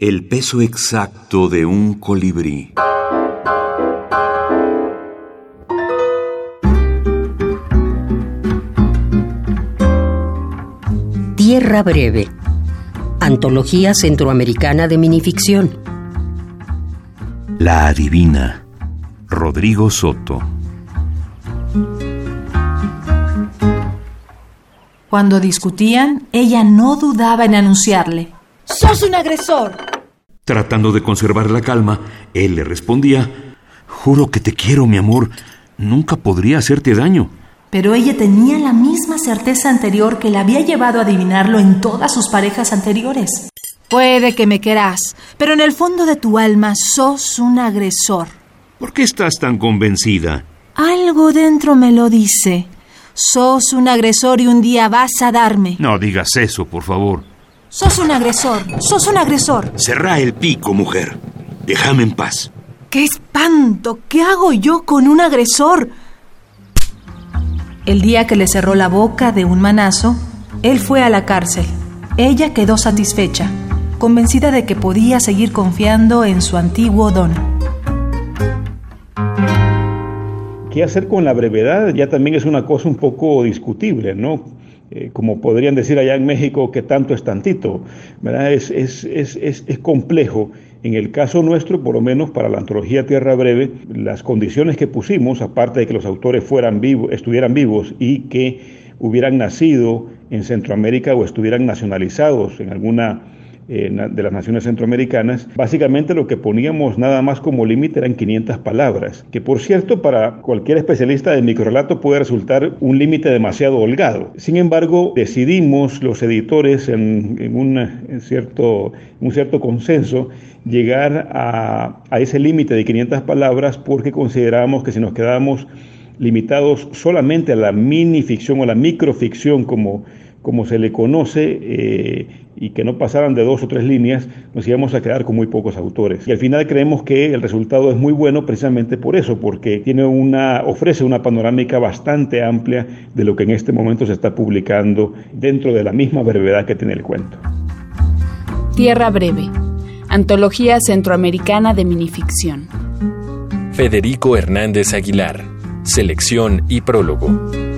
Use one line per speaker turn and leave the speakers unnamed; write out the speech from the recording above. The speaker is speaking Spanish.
El peso exacto de un colibrí.
Tierra Breve. Antología Centroamericana de Minificción.
La adivina. Rodrigo Soto.
Cuando discutían, ella no dudaba en anunciarle.
¡Sos un agresor!
Tratando de conservar la calma, él le respondía, Juro que te quiero, mi amor. Nunca podría hacerte daño.
Pero ella tenía la misma certeza anterior que la había llevado a adivinarlo en todas sus parejas anteriores.
Puede que me querás, pero en el fondo de tu alma sos un agresor.
¿Por qué estás tan convencida?
Algo dentro me lo dice. Sos un agresor y un día vas a darme.
No digas eso, por favor.
Sos un agresor, sos un agresor.
Cerrá el pico, mujer. Déjame en paz.
¡Qué espanto! ¿Qué hago yo con un agresor?
El día que le cerró la boca de un manazo, él fue a la cárcel. Ella quedó satisfecha, convencida de que podía seguir confiando en su antiguo don.
¿Qué hacer con la brevedad? Ya también es una cosa un poco discutible, ¿no? Eh, como podrían decir allá en México, que tanto es tantito, ¿verdad? Es, es, es, es, complejo. En el caso nuestro, por lo menos para la antología Tierra Breve, las condiciones que pusimos, aparte de que los autores fueran vivos, estuvieran vivos y que hubieran nacido en Centroamérica o estuvieran nacionalizados en alguna eh, de las naciones centroamericanas, básicamente lo que poníamos nada más como límite eran 500 palabras, que por cierto para cualquier especialista de microrelato puede resultar un límite demasiado holgado. Sin embargo, decidimos los editores en, cierto, un cierto consenso llegar a, a ese límite de 500 palabras porque consideramos que si nos quedábamos limitados solamente a la minificción o la microficción como como se le conoce, eh, y que no pasaran de dos o tres líneas, nos íbamos a quedar con muy pocos autores. Y al final creemos que el resultado es muy bueno precisamente por eso, porque tiene una, ofrece una panorámica bastante amplia de lo que en este momento se está publicando dentro de la misma brevedad que tiene el cuento.
Tierra Breve, Antología Centroamericana de Minificción.
Federico Hernández Aguilar, Selección y Prólogo.